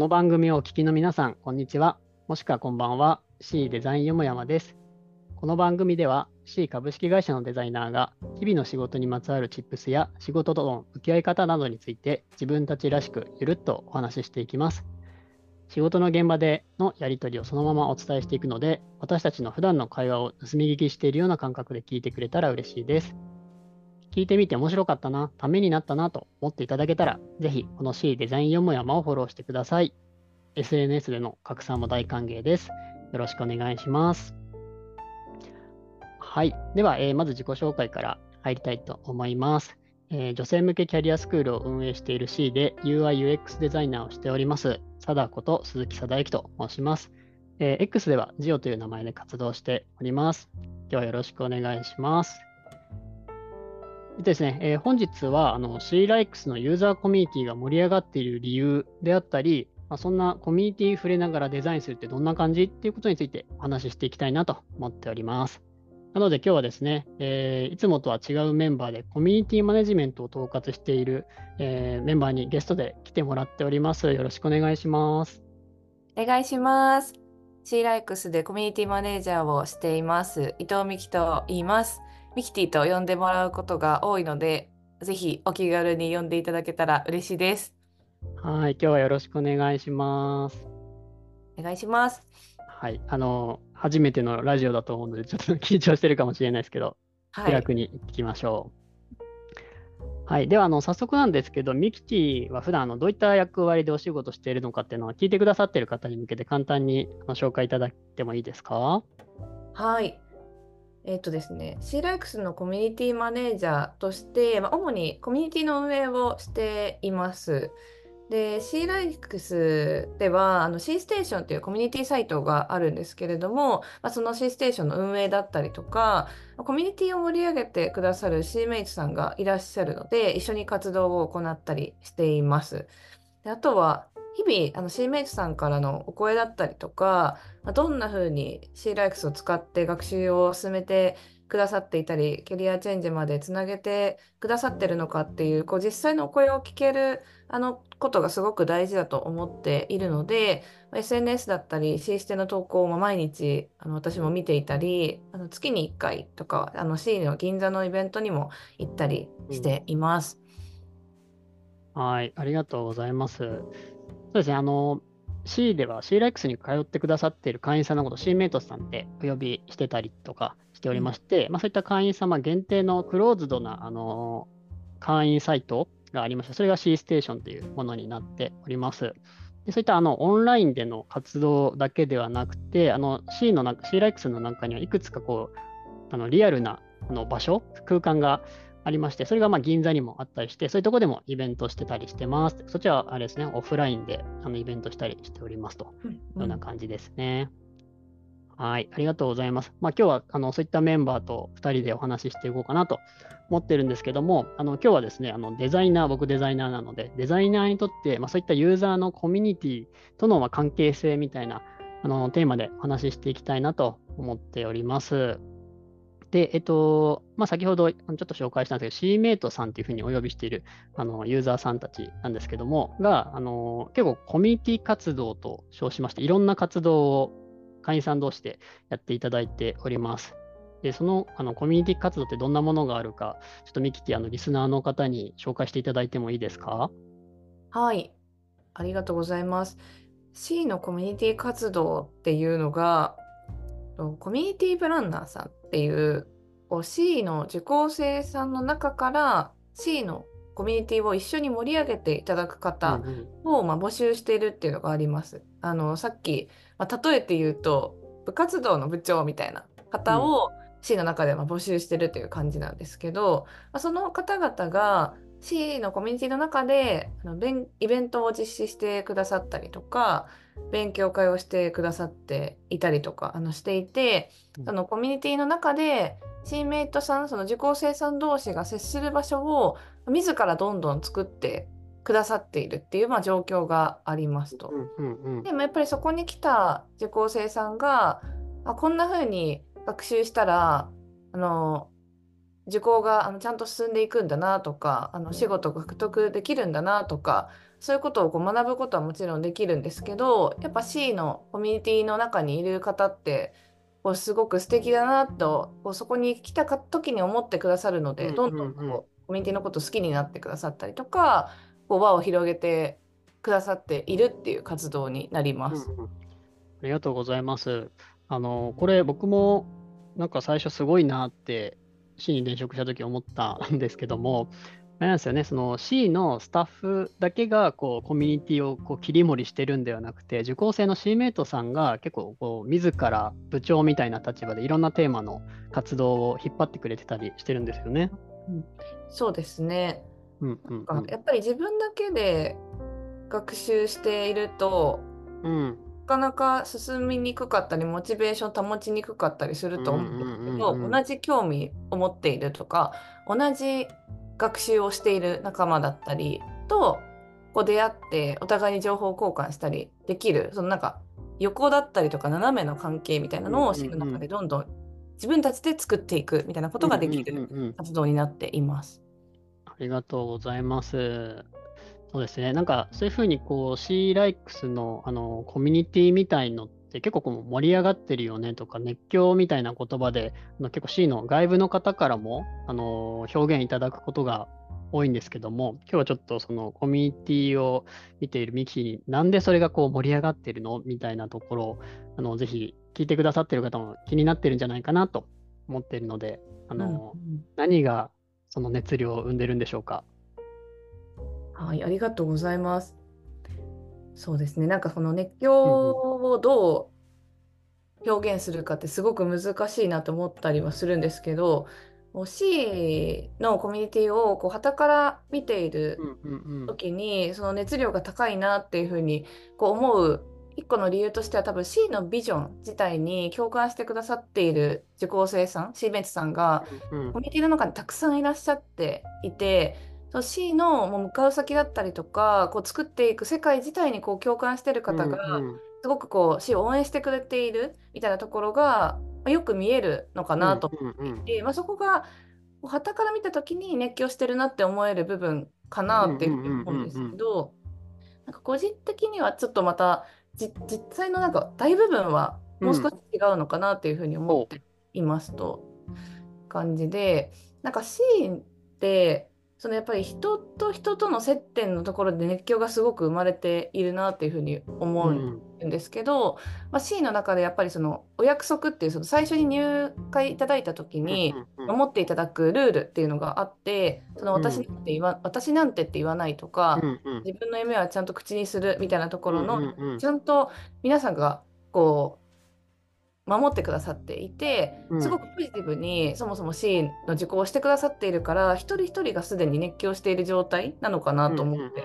この番組をお聞きの皆さん、こんにちは。もしくはこんばんは。C デザインよもやまです。この番組では C 株式会社のデザイナーが日々の仕事にまつわるチップスや仕事との向き合い方などについて自分たちらしくゆるっとお話ししていきます。仕事の現場でのやり取りをそのままお伝えしていくので、私たちの普段の会話を盗み聞きしているような感覚で聞いてくれたら嬉しいです。聞いてみて面白かったな、ためになったなと思っていただけたら、ぜひこの C デザインよもやまをフォローしてください。SNS での拡散も大歓迎です。よろしくお願いします。はい。では、えー、まず自己紹介から入りたいと思います、えー、女性向けキャリアスクールを運営している C で UI/UX デザイナーをしております、貞子と鈴木貞之と申します。えー、X ではジオという名前で活動しております。今日はよろしくお願いします。ですね、えー、本日はあの C ライクスのユーザーコミュニティが盛り上がっている理由であったり、まあ、そんなコミュニティ触れながらデザインするってどんな感じっていうことについてお話ししていきたいなと思っております。なので今日はですね、えー、いつもとは違うメンバーでコミュニティマネジメントを統括している、えー、メンバーにゲストで来てもらっております。よろしくお願いします。お願いします。C ライクスでコミュニティマネージャーをしています。伊藤美希と言います。ミキティと呼んでもらうことが多いので、ぜひお気軽に呼んでいただけたら嬉しいです。はい、今日はよろしくお願いします。お願いします。はい、あの、初めてのラジオだと思うので、ちょっと緊張してるかもしれないですけど、はい、気楽にいきましょう。はい、ではあの早速なんですけど、ミキティは普段あのどういった役割でお仕事しているのかっていうのは聞いてくださっている方に向けて簡単に紹介いただいてもいいですか？はい、えっ、とですね、シーライクスのコミュニティマネージャーとして、まあ、主にコミュニティの運営をしています。で、シーライクスでは、あの C ステーションというコミュニティサイトがあるんですけれども、まあ、その C ステーションの運営だったりとか、コミュニティを盛り上げてくださる C メイトさんがいらっしゃるので、一緒に活動を行ったりしています。であとは、日々あの C メイトさんからのお声だったりとか、まあ、どんな風に C ライクスを使って学習を進めてくださっていたりキャリアチェンジまでつなげてくださってるのかっていうこう実際のお声を聞けるあのことがすごく大事だと思っているので SNS だったり C ステの投稿を毎日あの私も見ていたりあの月に1回とかあの C の銀座のイベントにも行ったりしています。うん、はいありがとうございます。そうですね、あの、C では C ライクスに通ってくださっている会員さんのことを C メイトさんってお呼びしてたりとかしておりまして、うん、まあ、そういった会員様限定のクローズドなあの会員サイトがありまして、それが C ステーションというものになっております。でそういったあのオンラインでの活動だけではなくて、あの C の C ライクスの中にはいくつかこうあのリアルなあの場所、空間がありまして、それがまあ銀座にもあったりして、そういうとこでもイベントしてたりしてます。そっちはあれですね、オフラインであのイベントしたりしておりますというような感じですね。うん、はい、ありがとうございます。まあ、今日はあのそういったメンバーと2人でお話ししていこうかなと思ってるんですけども、あの今日はですね、あのデザイナー、僕デザイナーなので、デザイナーにとって、まあ、そういったユーザーのコミュニティとのま関係性みたいなあのテーマでお話ししていきたいなと思っております。で、えっと、まあ、先ほどちょっと紹介したんですけど、C メイトさんっていうふうにお呼びしているあのユーザーさんたちなんですけども、が、あの結構コミュニティ活動と称しまして、いろんな活動を会員さん同士でやっていただいております。で、そのあのコミュニティ活動ってどんなものがあるか、ちょっとミキティ、あのリスナーの方に紹介していただいてもいいですか？はい、ありがとうございます。C のコミュニティ活動っていうのが、コミュニティプランナーさんっていうこう C の受講生さんの中から C のコミュニティを一緒に盛り上げていただく方を、まあ、募集しているっていうのがあります。あのさっき、まあ、例えて言うと部活動の部長みたいな方を C の中でま募集してるという感じなんですけど、まあ、その方々が C のコミュニティの中であのイベントを実施してくださったりとか勉強会をしてくださっていたりとかあのしていて、そのコミュニティの中でチームメイトさんその受講生さん同士が接する場所を自らどんどん作ってくださっているっていう、まあ、状況がありますと。でもやっぱりそこに来た受講生さんがあこんな風に学習したらあの受講があのちゃんと進んでいくんだなとかあの仕事が獲得できるんだなとかそういうことをこう学ぶことはもちろんできるんですけどやっぱ C のコミュニティの中にいる方ってこうすごく素敵だなとこうそこに来た時に思ってくださるので、うんどんどんこうコミュニティのこと好きになってくださったりとかこう輪を広げてくださっているっていう活動になります。うんうんありがとうございます。あの、これ僕もなんか最初すごいなって C に転職した時思ったんですけども、あれなんですよね、その C のスタッフだけがこうコミュニティをこう切り盛りしてるんではなくて、受講生の C メイトさんが結構こう自ら部長みたいな立場でいろんなテーマの活動を引っ張ってくれてたりしてるんですよね。そうですねうんうんやっぱり自分だけで学習しているとうん。うんなかなか進みにくかったりモチベーション保ちにくかったりすると思うんですけうんうんうんどうん同じ興味を持っているとか同じ学習をしている仲間だったりとこう出会ってお互いに情報交換したりできるそのなんか横だったりとか斜めの関係みたいなのを知る中でどんどん自分たちで作っていくみたいなことができる活動になっています。ありがとうございます。そうですね。なんかそういうふうにこう C ライクスのあのコミュニティみたいのって結構こう盛り上がってるよねとか熱狂みたいな言葉であの結構 C の外部の方からもあの表現いただくことが多いんですけども今日はちょっとそのコミュニティを見ているミキになんでそれがこう盛り上がってるのみたいなところをあのぜひ聞いてくださってる方も気になってるんじゃないかなと思っているのであの、うん何がその熱量を生んでるんでしょうか？はい、ありがとうございます。そうですね、なんかこの熱狂をどう表現するかってすごく難しいなと思ったりはするんですけど、C のコミュニティをこう傍から見ている時にその熱量が高いなっていうふうにこう思う一個の理由としては多分 C のビジョン自体に共感してくださっている受講生さん C ベンチさんがうんコミュニティの中にたくさんいらっしゃっていて、その C のもう向かう先だったりとか、こう作っていく世界自体にこう共感してる方が、うんうんすごくこう C を応援してくれているみたいなところが、まあよく見えるのかなと思うんうんうん。っていて、まあ、そこがこう傍から見た時に熱狂してるなって思える部分かなっていうふうに思うんですけど、なんか個人的にはちょっとまたじ実際のなんか大部分はもう少し違うのかなっていうふうに思っていますと、感じでなんかシーンってそのやっぱり人と人との接点のところで熱狂がすごく生まれているなっていうふうに思うんですけど、まあ、C の中でやっぱりそのお約束っていうその最初に入会いただいた時にうんうんうん。守っていただくルールっていうのがあってその私なんて言わ、私なんてって言わないとか、うんうん。自分の夢はちゃんと口にするみたいなところの、うんうんうん。ちゃんと皆さんがこう守ってくださっていてうん。すごくポジティブにそもそも C の受講をしてくださっているから一人一人がすでに熱狂している状態なのかなと思って。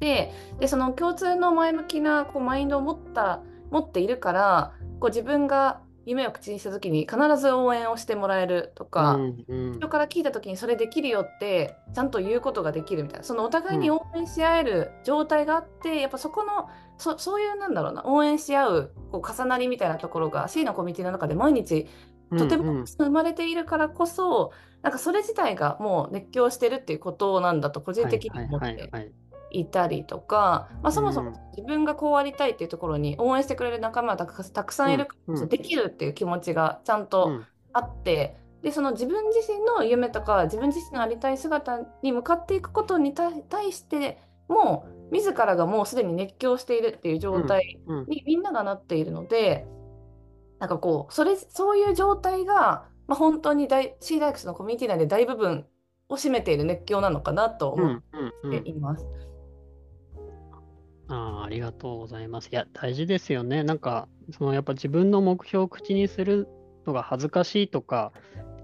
ででその共通の前向きなこうマインドを持った持っているからこう自分が夢を口にした時に必ず応援をしてもらえるとか、うんうん。人から聞いた時にそれできるよってちゃんと言うことができるみたいな。そのお互いに応援し合える状態があって、やっぱそこのそそういうなんだろうな応援し合うこう重なりみたいなところが C のコミュニティの中で毎日とてもうんうん生まれているからこそ、なんかそれ自体がもう熱狂してるっていうことなんだと個人的に思ってはいたりとか、まあ、そもそうん。も自分がこうありたいっていうところに応援してくれる仲間がたくさんいるからうんうん。できるっていう気持ちがちゃんうとん。あって、でその自分自身の夢とか自分自身のありたい姿に向かっていくことに対対してもう自らがもうすでに熱狂しているっていう状態うんにみんながなっているので、なんかこうそれそういう状態が、まあ、本当に大 C ダイクスのコミュニティ内で大部分を占めている熱狂なのかなと思うんうんうんっています。あーありがとうございます。いや、大事ですよね。なんか、そのやっぱ自分の目標を口にするのが恥ずかしいとか、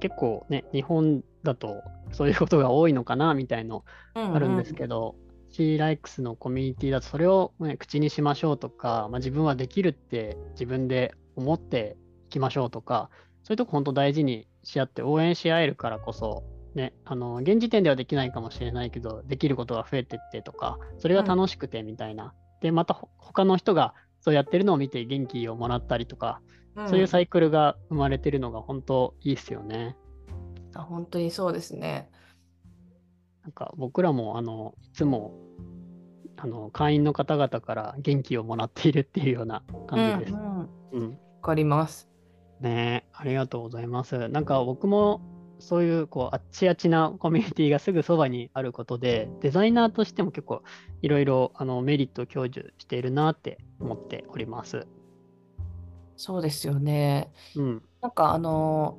結構ね、日本だとそういうことが多いのかなみたいのあるんですけど、C ライクスのコミュニティだとそれを、ね、口にしましょうとか、まあ、自分はできるって自分で思っていきましょうとか、そういうとこ本当大事にし合って応援し合えるからこそ、ね、あの現時点ではできないかもしれないけど、できることが増えてってとか、それが楽しくてみたいな。で、またほ他の人がそうやってるのを見て元気をもらったりとか、うんそういうサイクルが生まれてるのが本当いいですよね。あ本当にそうですね。なんか僕らもあのいつもあの会員の方々から元気をもらっているっていうような感じです。うんうんかります。ねえ、ありがとうございます。なんか僕もそういうこうあっちあちなコミュニティがすぐそばにあることで、デザイナーとしても結構いろいろあのメリットを享受しているなって思っております。そうですよね。うん。なんかあの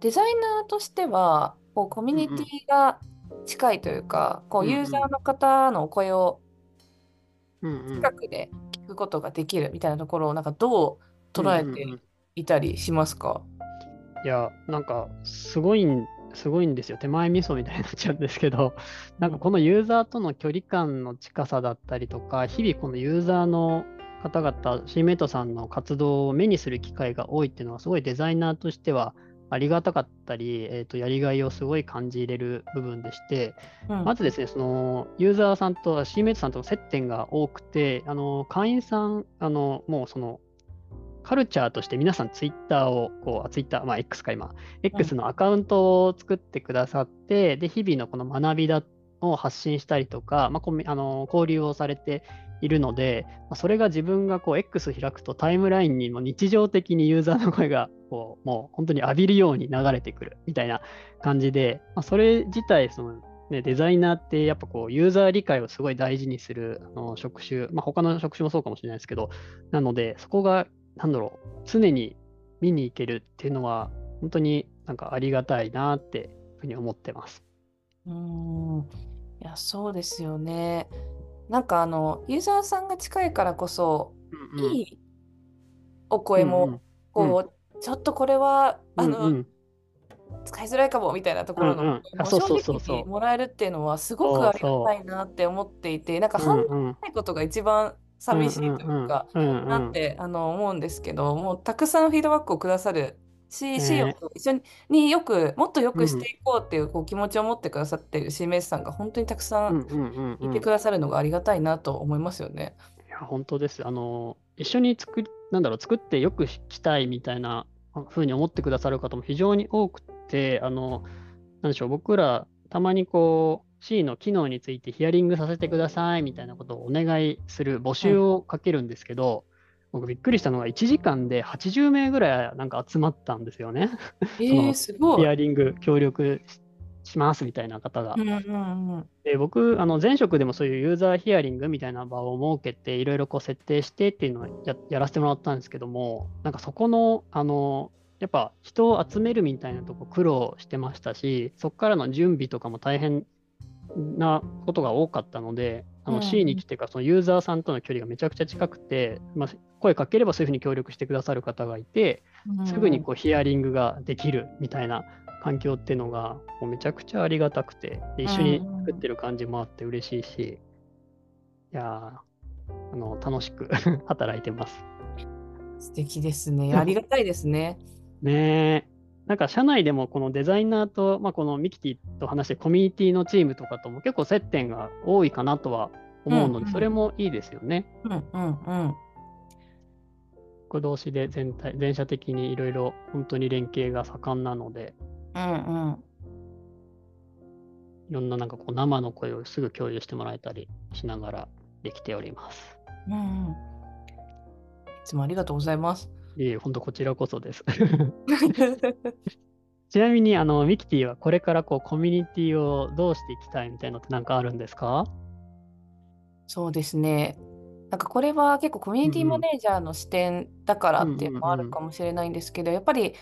デザイナーとしてはこうコミュニティが近いというか、こうユーザーの方のお声をうんうん。近くで聞くことができるみたいなところをなんかどう捉えてうんうんうんいたりしますか、いや、なんかすごいん、すごいんですよ。手前味噌みたいになっちゃうんですけど、なんかこのユーザーとの距離感の近さだったりとか、日々このユーザーの方々、シーメイトさんの活動を目にする機会が多いっていうのは、すごいデザイナーとしてはありがたかったり、えーと、やりがいをすごい感じれる部分でして、うん。まずですね、そのユーザーさんとシーメイトさんとの接点が多くて、あの会員さん、あのもうそのカルチャーとして皆さんツイッターを、こう、ツイッター、まあ X か今、X のアカウントを作ってくださって、で、日々のこの学びだを発信したりとか、まあ、あの交流をされているので、それが自分がこう X 開くとタイムラインにも日常的にユーザーの声がこうもう本当に浴びるように流れてくるみたいな感じで、まあ、それ自体その、ね、デザイナーってやっぱこうユーザー理解をすごい大事にするあの職種、まあ、他の職種もそうかもしれないですけど、なのでそこがなんだろう常に見に行けるっていうのは本当になんかありがたいなってふうに思ってます。うんいやそうですよね。なんかあのユーザーさんが近いからこそ、うんうん。いいお声も、うんうん。こうちょっとこれはあの、うんうん。使いづらいかもみたいなところのうんうん。声もらえるっていうのはすごくありがたいなって思っていてなんか反応うんうんないことが一番寂しいというか、うんうんうん。なってあの思うんですけどもうたくさんフィードバックをくださるし、ね C を一緒によくもっとよくしていこうっていうこう気持ちを持ってくださっている C メイスさんが本当にたくさうんんうんうんうんいてくださるのがありがたいなと思いますよね。いや、本当です。あの、一緒に作り、なんだろう、作ってよくしたいみたいなふうに思ってくださる方も非常に多くて、あの、なんでしょう、僕ら、たまにこう、C の機能についてヒアリングさせてくださいみたいなことをお願いする募集をかけるんですけど、僕びっくりしたのが1時間で80名ぐらいなんか集まったんですよね。えー、すごい。ヒアリング協力ししますみたいな方がう。んうんうんで僕、あの前職でもそういうユーザーヒアリングみたいな場を設けて、いろいろ設定してっていうのをややらせてもらったんですけども、なんかそこの、あの、やっぱ人を集めるみたいなとこ苦労してましたし、そこからの準備とかも大変なことが多かったので、あのうん C に来てからそのユーザーさんとの距離がめちゃくちゃ近くて、まあ、声かければそういうふうに協力してくださる方がいて、うんすぐにこうヒアリングができるみたいな環境っていうのがもうめちゃくちゃありがたくて、で一緒に作ってる感じもあって嬉しいし、いやーあの楽しく 働いてます。素敵ですね。ありがたいですね。ねえ。なんか社内でもこのデザイナーと、まあ、このミキティと話してコミュニティのチームとかとも結構接点が多いかなとは思うので、うんうんそれもいいですよね。うんうんうん。僕同士で全体、全社的にいろいろ本当に連携が盛んなので、うんうん。いろんななんかこう生の声をすぐ共有してもらえたりしながらできております。うんうん。いつもありがとうございます。いえ、本当こちらこそです。ちなみに、あの、ミキティはこれからこうコミュニティをどうしていきたいみたいなのって何かあるんですか？そうですね。なんかこれは結構コミュニティマネージャーの視点だからっていうのもあるかもしれないんですけど、やっぱり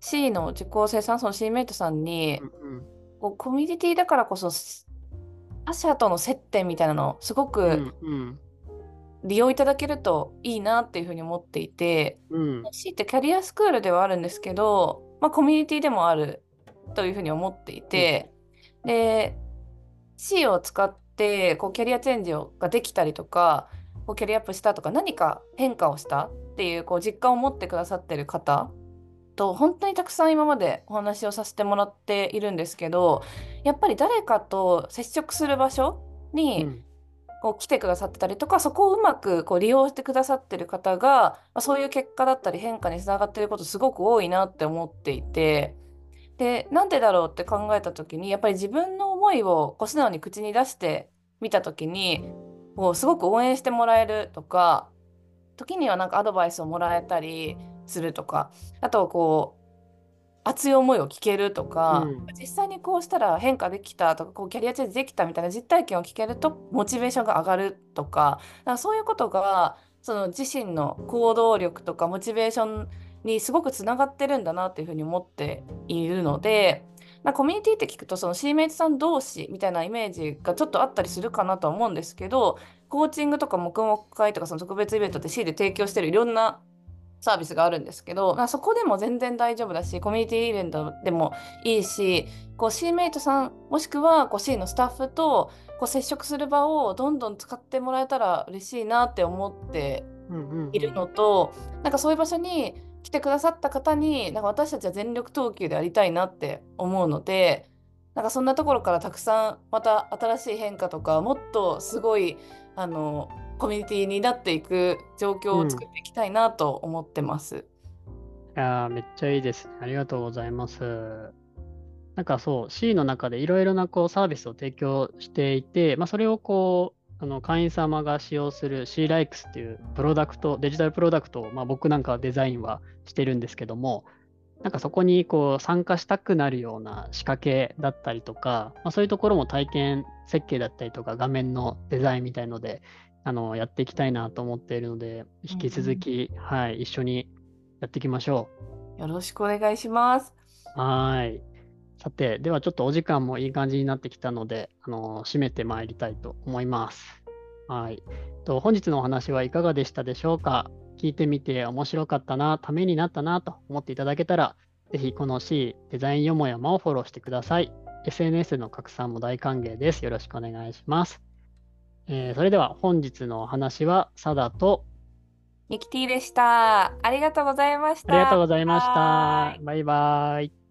C の実行生産その C メイトさんにうんこうコミュニティだからこそ他者との接点みたいなのをすごうんくうん。利用いただけるといいなっていうふうに思っていて、うん。C ってキャリアスクールではあるんですけど、まあ、コミュニティでもあるというふうに思っていて、で C を使ってこうキャリアチェンジをができたりとかこうキャリアアップしたとか何か変化をしたっていうこう実感を持ってくださってる方と本当にたくさん今までお話をさせてもらっているんですけどやっぱり誰かと接触する場所に、うん。こう来てくださってたりとかそこをうまくこう利用してくださってる方が、まあ、そういう結果だったり変化につながってることすごく多いなって思っていて。でなんでだろうって考えた時にやっぱり自分の思いをこう素直に口に出して見た時にこうすごく応援してもらえるとか時にはなんかアドバイスをもらえたりするとかあとこう熱い思いを聞けるとか、うん、実際にこうしたら変化できたとかこうキャリアチェンジできたみたいな実体験を聞けるとモチベーションが上がるとかだからそういうことがその自身の行動力とかモチベーションにすごくつながってるんだなっていうふうに思っているので。なコミュニティって聞くとそのシーメイトさん同士みたいなイメージがちょっとあったりするかなとは思うんですけどコーチングとか黙々会とかその特別イベントって C で提供してるいろんなサービスがあるんですけど、まあ、そこでも全然大丈夫だしコミュニティイベントでもいいしこう C メイトさんもしくはこう C のスタッフとこう接触する場をどんどん使ってもらえたら嬉しいなって思っているのと、なんかそういう場所に来てくださった方になんか私たちは全力投球でありたいなって思うのでなんかそんなところからたくさんまた新しい変化とかもっとすごいあのコミュニティになっていく状況を作っていきたいなと思ってます。うん、いやめっちゃいいですね。ありがとうございます。なんかそう、C の中でいろいろなこうサービスを提供していて、まあ、それをこう、あの会員様が使用する C ライクスっていうプロダクト、デジタルプロダクトを、まあ、僕なんかデザインはしてるんですけども、なんかそこにこう参加したくなるような仕掛けだったりとか、まあ、そういうところも体験設計だったりとか画面のデザインみたいのであのやっていきたいなと思っているので、引き続き、うん、はい、一緒にやっていきましょう。よろしくお願いします。はい。さて、ではちょっとお時間もいい感じになってきたので、あの締めてまいりたいと思います。はい。と本日のお話はいかがでしたでしょうか？聞いてみて面白かったな、ためになったなと思っていただけたら、ぜひこの C デザインよもやまをフォローしてください。SNS の拡散も大歓迎です。よろしくお願いします。えー、それでは本日のお話はサダとミキティでした。ありがとうございました。ありがとうございました。バイバイ。